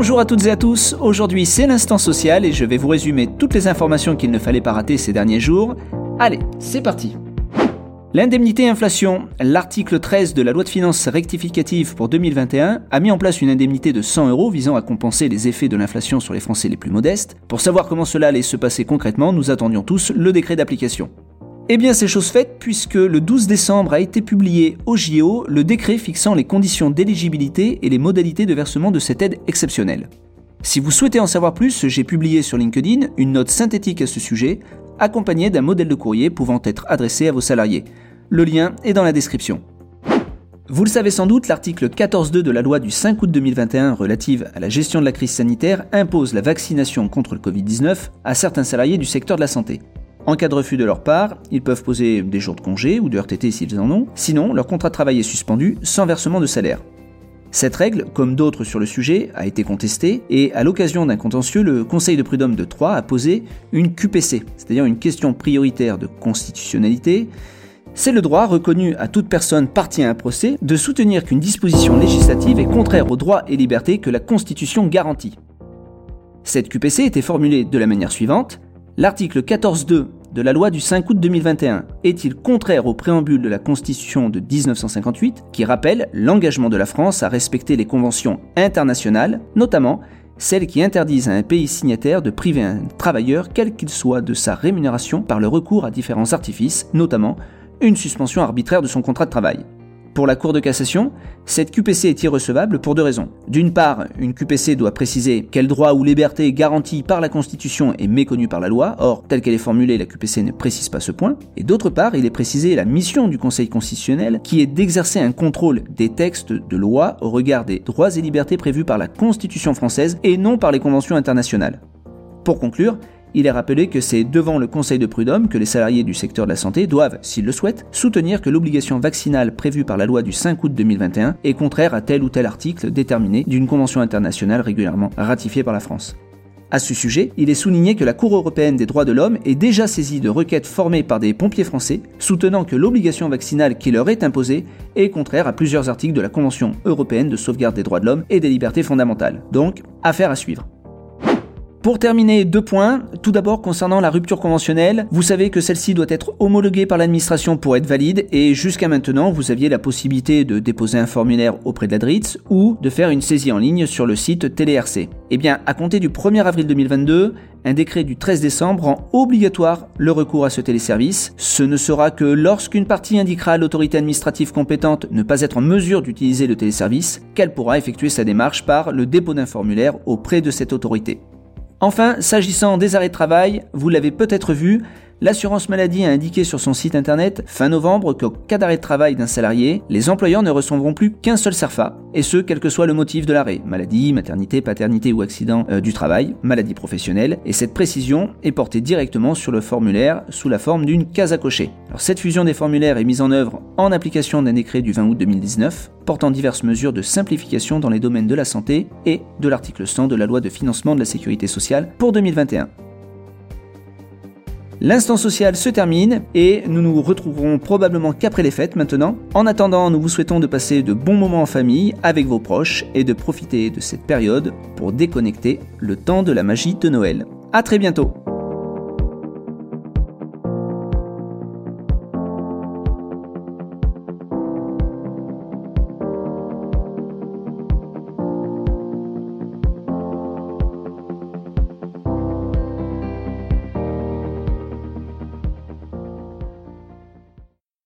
Bonjour à toutes et à tous, aujourd'hui c'est l'instant social et je vais vous résumer toutes les informations qu'il ne fallait pas rater ces derniers jours. Allez, c'est parti L'indemnité inflation, l'article 13 de la loi de finances rectificative pour 2021 a mis en place une indemnité de 100 euros visant à compenser les effets de l'inflation sur les Français les plus modestes. Pour savoir comment cela allait se passer concrètement, nous attendions tous le décret d'application. Eh bien, c'est chose faite puisque le 12 décembre a été publié au JO le décret fixant les conditions d'éligibilité et les modalités de versement de cette aide exceptionnelle. Si vous souhaitez en savoir plus, j'ai publié sur LinkedIn une note synthétique à ce sujet, accompagnée d'un modèle de courrier pouvant être adressé à vos salariés. Le lien est dans la description. Vous le savez sans doute, l'article 14.2 de la loi du 5 août 2021 relative à la gestion de la crise sanitaire impose la vaccination contre le Covid-19 à certains salariés du secteur de la santé. En cas de refus de leur part, ils peuvent poser des jours de congé ou de RTT s'ils en ont, sinon leur contrat de travail est suspendu sans versement de salaire. Cette règle, comme d'autres sur le sujet, a été contestée et à l'occasion d'un contentieux, le Conseil de prud'homme de Troyes a posé une QPC, c'est-à-dire une question prioritaire de constitutionnalité. C'est le droit reconnu à toute personne partie à un procès de soutenir qu'une disposition législative est contraire aux droits et libertés que la Constitution garantit. Cette QPC était formulée de la manière suivante L'article 14.2 de la loi du 5 août 2021 est-il contraire au préambule de la Constitution de 1958 qui rappelle l'engagement de la France à respecter les conventions internationales, notamment celles qui interdisent à un pays signataire de priver un travailleur, quel qu'il soit, de sa rémunération par le recours à différents artifices, notamment une suspension arbitraire de son contrat de travail? Pour la Cour de cassation, cette QPC est irrecevable pour deux raisons. D'une part, une QPC doit préciser quel droit ou liberté garanti par la Constitution est méconnu par la loi, or, telle qu'elle est formulée, la QPC ne précise pas ce point. Et d'autre part, il est précisé la mission du Conseil constitutionnel, qui est d'exercer un contrôle des textes de loi au regard des droits et libertés prévus par la Constitution française et non par les conventions internationales. Pour conclure, il est rappelé que c'est devant le Conseil de prud'homme que les salariés du secteur de la santé doivent, s'ils le souhaitent, soutenir que l'obligation vaccinale prévue par la loi du 5 août 2021 est contraire à tel ou tel article déterminé d'une convention internationale régulièrement ratifiée par la France. À ce sujet, il est souligné que la Cour européenne des droits de l'homme est déjà saisie de requêtes formées par des pompiers français soutenant que l'obligation vaccinale qui leur est imposée est contraire à plusieurs articles de la Convention européenne de sauvegarde des droits de l'homme et des libertés fondamentales. Donc, affaire à suivre. Pour terminer, deux points. Tout d'abord, concernant la rupture conventionnelle, vous savez que celle-ci doit être homologuée par l'administration pour être valide et jusqu'à maintenant, vous aviez la possibilité de déposer un formulaire auprès de la DRITS ou de faire une saisie en ligne sur le site TéléRC. Eh bien, à compter du 1er avril 2022, un décret du 13 décembre rend obligatoire le recours à ce téléservice. Ce ne sera que lorsqu'une partie indiquera à l'autorité administrative compétente ne pas être en mesure d'utiliser le téléservice qu'elle pourra effectuer sa démarche par le dépôt d'un formulaire auprès de cette autorité. Enfin, s'agissant des arrêts de travail, vous l'avez peut-être vu, L'assurance maladie a indiqué sur son site internet fin novembre qu'au cas d'arrêt de travail d'un salarié, les employeurs ne recevront plus qu'un seul CERFA, et ce, quel que soit le motif de l'arrêt, maladie, maternité, paternité ou accident euh, du travail, maladie professionnelle, et cette précision est portée directement sur le formulaire sous la forme d'une case à cocher. Cette fusion des formulaires est mise en œuvre en application d'un décret du 20 août 2019, portant diverses mesures de simplification dans les domaines de la santé et de l'article 100 de la loi de financement de la sécurité sociale pour 2021. L'instant social se termine et nous nous retrouverons probablement qu'après les fêtes maintenant. En attendant, nous vous souhaitons de passer de bons moments en famille avec vos proches et de profiter de cette période pour déconnecter le temps de la magie de Noël. A très bientôt